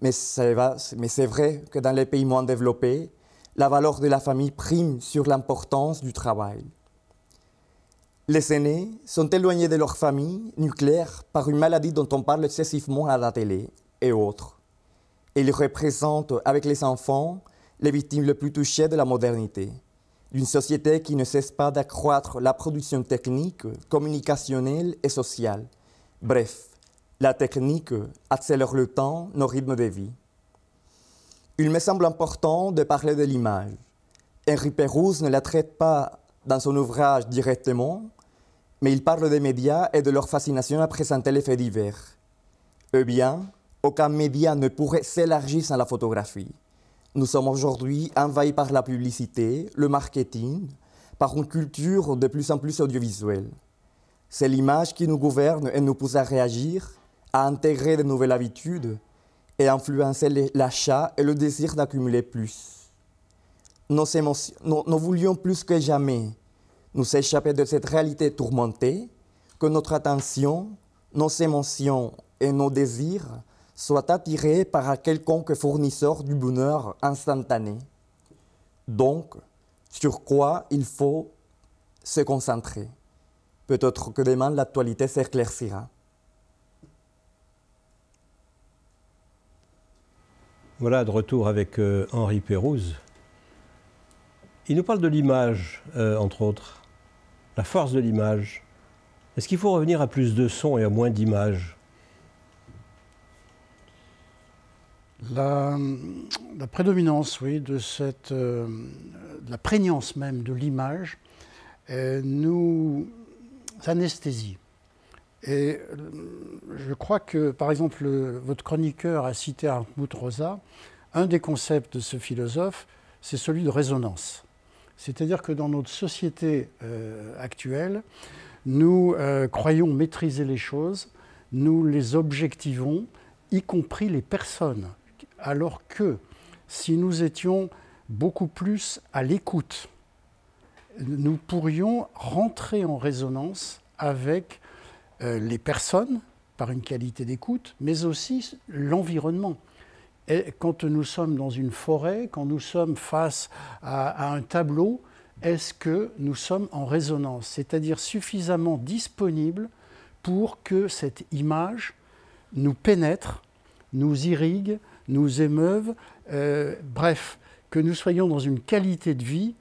mais c'est vrai que dans les pays moins développés, la valeur de la famille prime sur l'importance du travail. Les aînés sont éloignés de leur famille nucléaire par une maladie dont on parle excessivement à la télé et autres. ils représentent, avec les enfants, les victimes les plus touchées de la modernité, d'une société qui ne cesse pas d'accroître la production technique, communicationnelle et sociale. Bref, la technique accélère le temps, nos rythmes de vie. Il me semble important de parler de l'image. Henri Pérouse ne la traite pas dans son ouvrage directement, mais il parle des médias et de leur fascination à présenter les faits divers. Eh bien, aucun média ne pourrait s'élargir sans la photographie. Nous sommes aujourd'hui envahis par la publicité, le marketing, par une culture de plus en plus audiovisuelle. C'est l'image qui nous gouverne et nous pousse à réagir, à intégrer de nouvelles habitudes et influencer l'achat et le désir d'accumuler plus. Nous, nous, voulions plus que jamais nous échapper de cette réalité tourmentée, que notre attention, nos émotions et nos désirs soient attirés par un quelconque fournisseur du bonheur instantané. Donc, sur quoi il faut se concentrer. Peut-être que demain l'actualité s'éclaircira. Voilà, de retour avec euh, Henri Pérouse. Il nous parle de l'image, euh, entre autres, la force de l'image. Est-ce qu'il faut revenir à plus de sons et à moins d'images? La, prédominance, oui, de cette, euh, la prégnance même de l'image nous anesthésie. Et euh, je crois que, par exemple, votre chroniqueur a cité Armut Rosa. Un des concepts de ce philosophe, c'est celui de résonance. C'est-à-dire que dans notre société euh, actuelle, nous euh, croyons maîtriser les choses, nous les objectivons, y compris les personnes, alors que si nous étions beaucoup plus à l'écoute, nous pourrions rentrer en résonance avec les personnes par une qualité d'écoute, mais aussi l'environnement. Quand nous sommes dans une forêt, quand nous sommes face à, un tableau, est-ce que nous sommes en résonance, c'est-à-dire suffisamment disponibles pour que cette image nous pénètre, nous irrigue, nous émeuve, euh, bref, que nous soyons dans une qualité de vie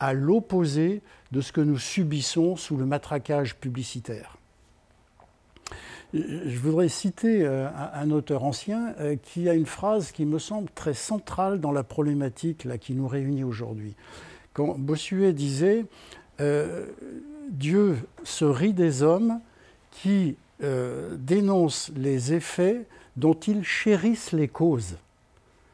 à l'opposé de ce que nous subissons sous le matraquage publicitaire. Je voudrais citer euh, un auteur ancien euh, qui a une phrase qui me semble très centrale dans la problématique qui nous réunit aujourd'hui. Quand Bossuet disait euh, Dieu se rit des hommes qui dénoncent les effets dont ils chérissent les causes.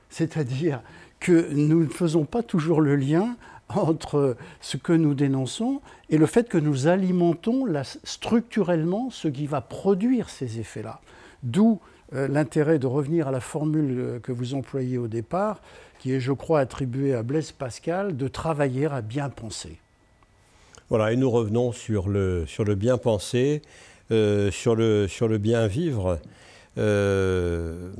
C'est-à-dire que nous ne faisons pas toujours le lien entre ce que nous dénonçons et le fait que nous alimentons structurellement ce qui va produire ces effets-là. D'où euh, l'intérêt de revenir à la formule euh, que vous employez au départ, qui est, je crois, attribuée à Blaise Pascal, de travailler à bien penser. Voilà, et nous revenons sur le, sur le bien penser, euh, sur, le, sur le bien vivre. Euh,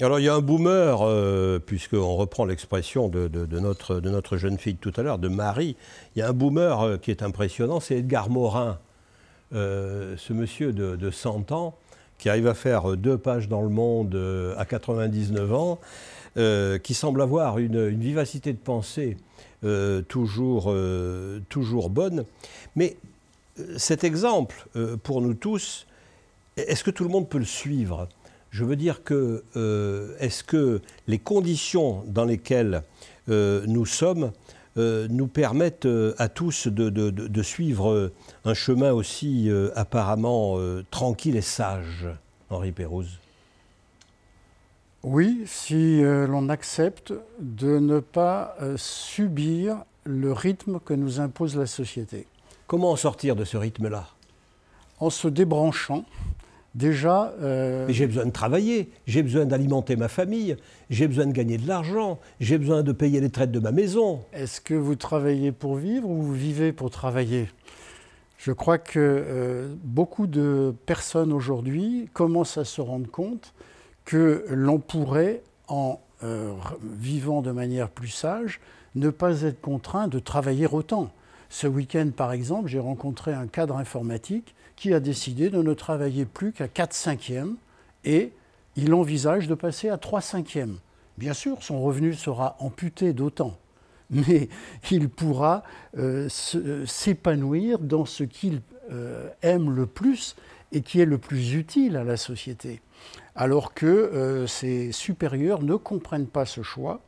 alors il y a un boomer, euh, puisqu'on reprend l'expression de, notre, jeune fille tout à l'heure, de Marie, il y a un boomer euh, qui est impressionnant, c'est Edgar Morin, ce monsieur de, 100 ans, qui arrive à faire deux pages dans le monde à 99 ans, qui semble avoir une, une vivacité de pensée toujours, toujours bonne. Mais cet exemple, pour nous tous, est-ce que tout le monde peut le suivre? Je veux dire que euh, est-ce que les conditions dans lesquelles euh, nous sommes euh, nous permettent à tous de, suivre un chemin aussi apparemment tranquille et sage, Henri Pérouse? Oui, si l'on accepte de ne pas subir le rythme que nous impose la société. Comment en sortir de ce rythme-là? En se débranchant Déjà. Euh, j'ai besoin de travailler, j'ai besoin d'alimenter ma famille, j'ai besoin de gagner de l'argent, j'ai besoin de payer les traites de ma maison. Est-ce que vous travaillez pour vivre ou vous vivez pour travailler? Je crois que euh, beaucoup de personnes aujourd'hui commencent à se rendre compte que l'on pourrait, en euh, vivant de manière plus sage, ne pas être contraint de travailler autant. Ce week-end, par exemple, j'ai rencontré un cadre informatique qui a décidé de ne travailler plus qu'à 4 cinquièmes et il envisage de passer à 3 cinquièmes. Bien sûr, son revenu sera amputé d'autant, mais il pourra euh, euh, s'épanouir dans ce qu'il euh, aime le plus et qui est le plus utile à la société. Alors que ses supérieurs ne comprennent pas ce choix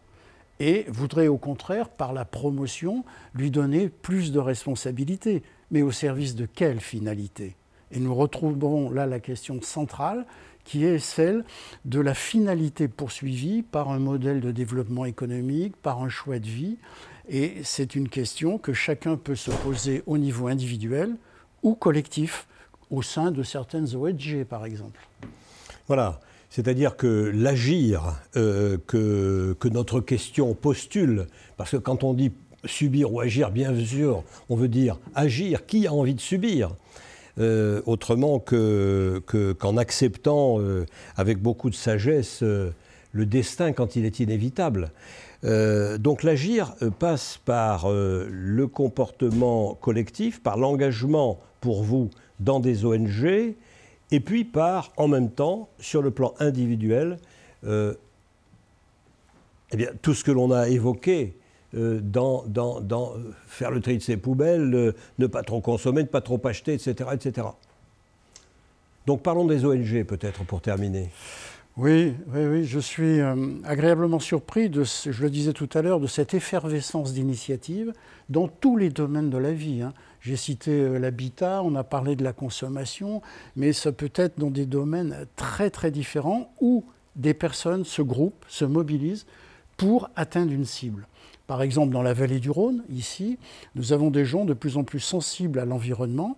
et voudraient au contraire, par la promotion, lui donner plus de responsabilités. Mais au service de quelle finalité? Et nous retrouvons là la question centrale qui est celle de la finalité poursuivie par un modèle de développement économique, par un choix de vie. Et c'est une question que chacun peut se poser au niveau individuel ou collectif, au sein de certaines ONG par exemple. Voilà. C'est-à-dire que l'agir euh, que, que, notre question postule, parce que quand on dit subir ou agir, bien sûr, on veut dire agir. Qui a envie de subir? Euh, Autrement qu'en que, qu'en acceptant euh, avec beaucoup de sagesse le destin quand il est inévitable. donc l'agir passe par le comportement collectif, par l'engagement pour vous dans des ONG, et puis par, en même temps, sur le plan individuel, euh, eh bien, tout ce que l'on a évoqué euh, dans, dans, dans, faire le tri de ses poubelles, euh, ne pas trop consommer, ne pas trop acheter, etc. etc. Donc parlons des ONG peut-être pour terminer. Oui, oui, oui, je suis agréablement surpris, de, je le disais tout à l'heure, de cette effervescence d'initiatives dans tous les domaines de la vie. Hein. J'ai cité euh, l'habitat, on a parlé de la consommation, mais ça peut être dans des domaines très très différents où des personnes se groupent, se mobilisent pour atteindre une cible. Par exemple, dans la vallée du Rhône, ici, nous avons des gens de plus en plus sensibles à l'environnement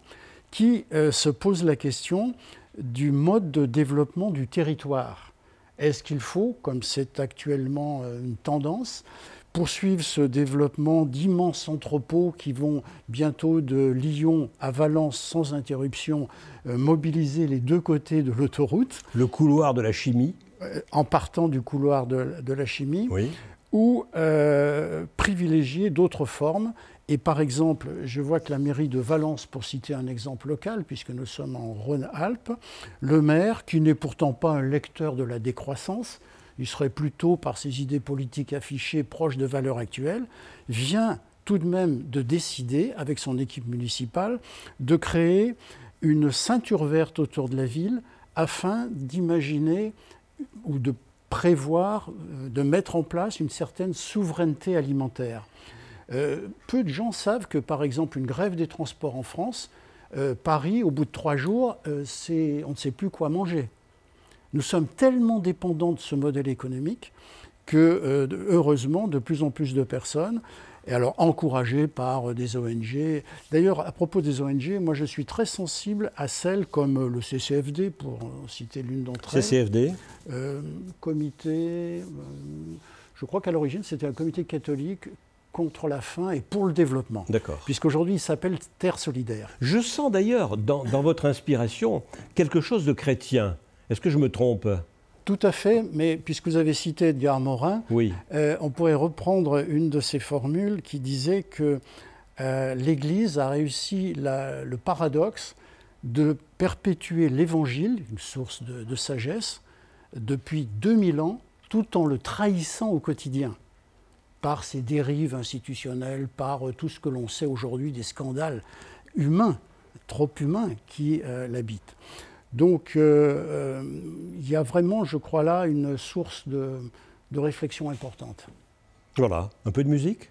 qui euh, se posent la question du mode de développement du territoire. Est-ce qu'il faut, comme c'est actuellement euh, une tendance, poursuivre ce développement d'immenses entrepôts qui vont bientôt de Lyon à Valence sans interruption euh, mobiliser les deux côtés de l'autoroute? Le couloir de la chimie. Euh, en partant du couloir de, la chimie. Oui. Ou euh, privilégier d'autres formes. Et par exemple, je vois que la mairie de Valence, pour citer un exemple local, puisque nous sommes en Rhône-Alpes, le maire, qui n'est pourtant pas un lecteur de la décroissance, il serait plutôt, par ses idées politiques affichées, proche de valeurs actuelles, vient tout de même de décider, avec son équipe municipale, de créer une ceinture verte autour de la ville afin d'imaginer ou de prévoir, euh, de mettre en place une certaine souveraineté alimentaire. Euh, peu de gens savent que, par exemple, une grève des transports en France, euh, Paris, au bout de trois jours, on ne sait plus quoi manger. Nous sommes tellement dépendants de ce modèle économique que, heureusement, de plus en plus de personnes et alors encouragé par euh, des ONG. D'ailleurs, à propos des ONG, moi je suis très sensible à celles comme euh, le CCFD, pour citer l'une d'entre elles. CCFD euh, Comité, je crois qu'à l'origine c'était un comité catholique contre la faim et pour le développement. D'accord. Puisqu'aujourd'hui il s'appelle Terre solidaire. Je sens d'ailleurs dans, dans votre inspiration quelque chose de chrétien. Est-ce que je me trompe? Tout à fait, mais puisque vous avez cité Edgar Morin, euh, on pourrait reprendre une de ses formules qui disait que euh, l'Église a réussi le paradoxe de perpétuer l'Évangile, une source de, sagesse, depuis 2000 ans, tout en le trahissant au quotidien, par ses dérives institutionnelles, par tout ce que l'on sait aujourd'hui des scandales humains, trop humains, qui euh, l'habitent. Donc euh, euh, il y a vraiment, je crois là, une source de, de réflexion importante. Voilà, un peu de musique?